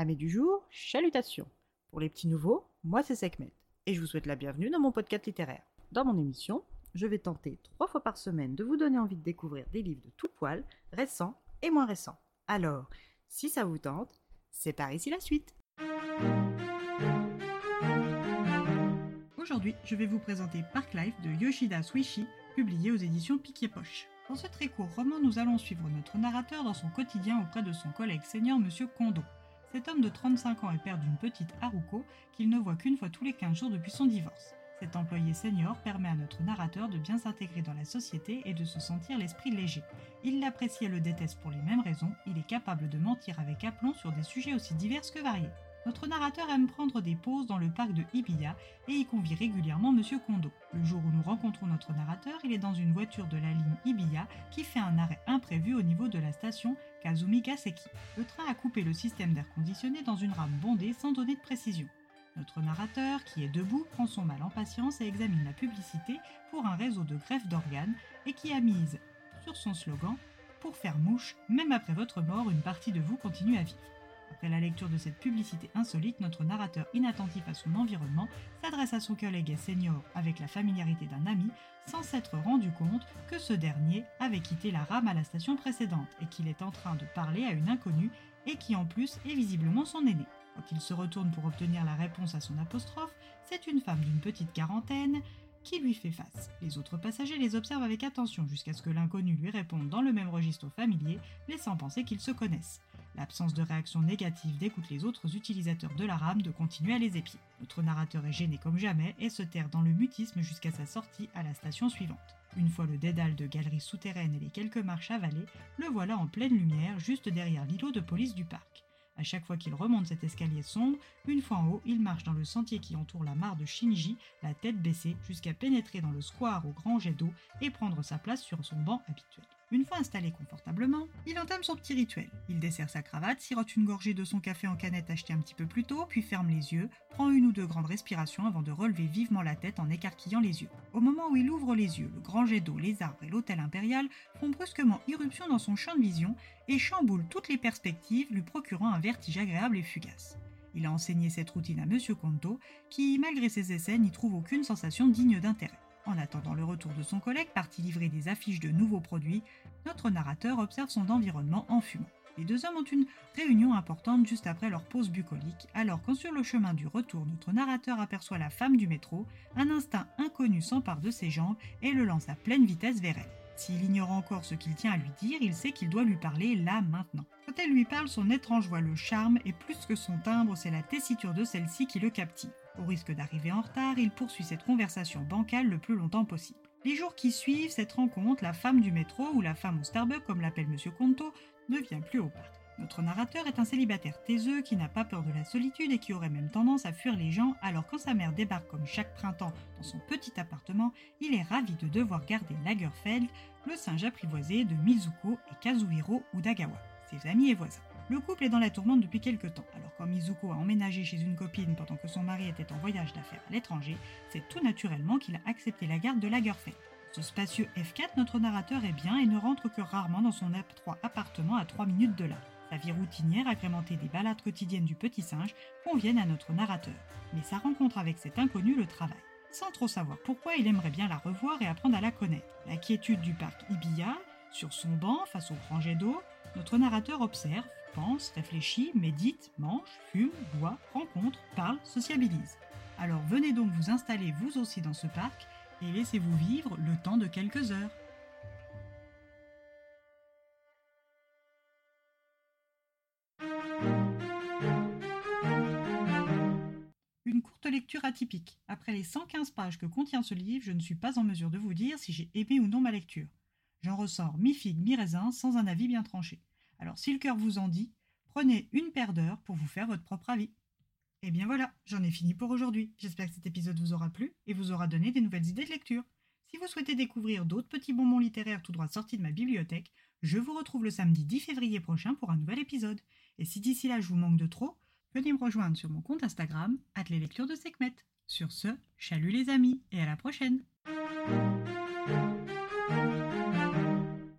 Amis du jour, chalutations. Pour les petits nouveaux, moi c'est Sekhmet et je vous souhaite la bienvenue dans mon podcast littéraire. Dans mon émission, je vais tenter trois fois par semaine de vous donner envie de découvrir des livres de tout poil, récents et moins récents. Alors, si ça vous tente, c'est par ici la suite. Aujourd'hui, je vais vous présenter Park Life de Yoshida Suishi, publié aux éditions Piquier Poche. Dans ce très court roman, nous allons suivre notre narrateur dans son quotidien auprès de son collègue senior Monsieur Kondo. Cet homme de 35 ans est père d'une petite Haruko qu'il ne voit qu'une fois tous les 15 jours depuis son divorce. Cet employé senior permet à notre narrateur de bien s'intégrer dans la société et de se sentir l'esprit léger. Il l'apprécie et le déteste pour les mêmes raisons, il est capable de mentir avec aplomb sur des sujets aussi divers que variés. Notre narrateur aime prendre des pauses dans le parc de Ibiya et y convie régulièrement Monsieur Kondo. Le jour où nous rencontrons notre narrateur, il est dans une voiture de la ligne Ibiya qui fait un arrêt imprévu au niveau de la station Kazumi Gaseki. Le train a coupé le système d'air conditionné dans une rame bondée sans donner de précision. Notre narrateur, qui est debout, prend son mal en patience et examine la publicité pour un réseau de greffe d'organes et qui a mise sur son slogan Pour faire mouche, même après votre mort, une partie de vous continue à vivre. Après la lecture de cette publicité insolite, notre narrateur inattentif à son environnement s'adresse à son collègue senior avec la familiarité d'un ami, sans s'être rendu compte que ce dernier avait quitté la rame à la station précédente et qu'il est en train de parler à une inconnue et qui en plus est visiblement son aîné. Quand il se retourne pour obtenir la réponse à son apostrophe, c'est une femme d'une petite quarantaine qui lui fait face. Les autres passagers les observent avec attention jusqu'à ce que l'inconnu lui réponde dans le même registre familier, laissant penser qu'ils se connaissent. L'absence de réaction négative dégoûte les autres utilisateurs de la rame de continuer à les épier. Notre narrateur est gêné comme jamais et se terre dans le mutisme jusqu'à sa sortie à la station suivante. Une fois le dédale de galeries souterraines et les quelques marches avalées, le voilà en pleine lumière juste derrière l'îlot de police du parc. À chaque fois qu'il remonte cet escalier sombre, une fois en haut, il marche dans le sentier qui entoure la mare de Shinji, la tête baissée, jusqu'à pénétrer dans le square au grand jet d'eau et prendre sa place sur son banc habituel. Une fois installé confortablement, il entame son petit rituel. Il dessert sa cravate, sirote une gorgée de son café en canette acheté un petit peu plus tôt, puis ferme les yeux, prend une ou deux grandes respirations avant de relever vivement la tête en écarquillant les yeux. Au moment où il ouvre les yeux, le grand jet d'eau, les arbres et l'hôtel impérial font brusquement irruption dans son champ de vision et chamboulent toutes les perspectives, lui procurant un vertige agréable et fugace. Il a enseigné cette routine à Monsieur Konto, qui, malgré ses essais, n'y trouve aucune sensation digne d'intérêt. En attendant le retour de son collègue parti livrer des affiches de nouveaux produits, notre narrateur observe son environnement en fumant. Les deux hommes ont une réunion importante juste après leur pause bucolique, alors quand sur le chemin du retour, notre narrateur aperçoit la femme du métro, un instinct inconnu s'empare de ses jambes et le lance à pleine vitesse vers elle. S'il ignore encore ce qu'il tient à lui dire, il sait qu'il doit lui parler là maintenant. Quand elle lui parle, son étrange voix le charme et plus que son timbre, c'est la tessiture de celle-ci qui le captive. Au risque d'arriver en retard, il poursuit cette conversation bancale le plus longtemps possible. Les jours qui suivent cette rencontre, la femme du métro ou la femme au Starbucks, comme l'appelle Monsieur Conto, ne vient plus au parc. Notre narrateur est un célibataire taiseux qui n'a pas peur de la solitude et qui aurait même tendance à fuir les gens, alors quand sa mère débarque comme chaque printemps dans son petit appartement, il est ravi de devoir garder Lagerfeld, le singe apprivoisé de Mizuko et Kazuhiro Udagawa, ses amis et voisins. Le couple est dans la tourmente depuis quelques temps, alors quand Mizuko a emménagé chez une copine pendant que son mari était en voyage d'affaires à l'étranger, c'est tout naturellement qu'il a accepté la garde de Lagerfeld. Ce spacieux F4, notre narrateur est bien et ne rentre que rarement dans son étroit appartement à 3 minutes de là. Sa vie routinière, agrémentée des balades quotidiennes du petit singe, conviennent à notre narrateur. Mais sa rencontre avec cet inconnu le travaille. Sans trop savoir pourquoi, il aimerait bien la revoir et apprendre à la connaître. La quiétude du parc Ibiya, sur son banc face au grand jet d'eau, notre narrateur observe, pense, réfléchit, médite, mange, fume, boit, rencontre, parle, sociabilise. Alors venez donc vous installer vous aussi dans ce parc et laissez-vous vivre le temps de quelques heures. Une courte lecture atypique. Après les 115 pages que contient ce livre, je ne suis pas en mesure de vous dire si j'ai aimé ou non ma lecture. J'en ressors mi-figue, mi-raisin, sans un avis bien tranché. Alors si le cœur vous en dit, prenez une paire d'heures pour vous faire votre propre avis. Et bien voilà, j'en ai fini pour aujourd'hui. J'espère que cet épisode vous aura plu et vous aura donné des nouvelles idées de lecture. Si vous souhaitez découvrir d'autres petits bonbons littéraires tout droit sortis de ma bibliothèque, je vous retrouve le samedi 10 février prochain pour un nouvel épisode. Et si d'ici là je vous manque de trop, venez me rejoindre sur mon compte Instagram, lectures de Sekhmet. Sur ce, chalut les amis et à la prochaine!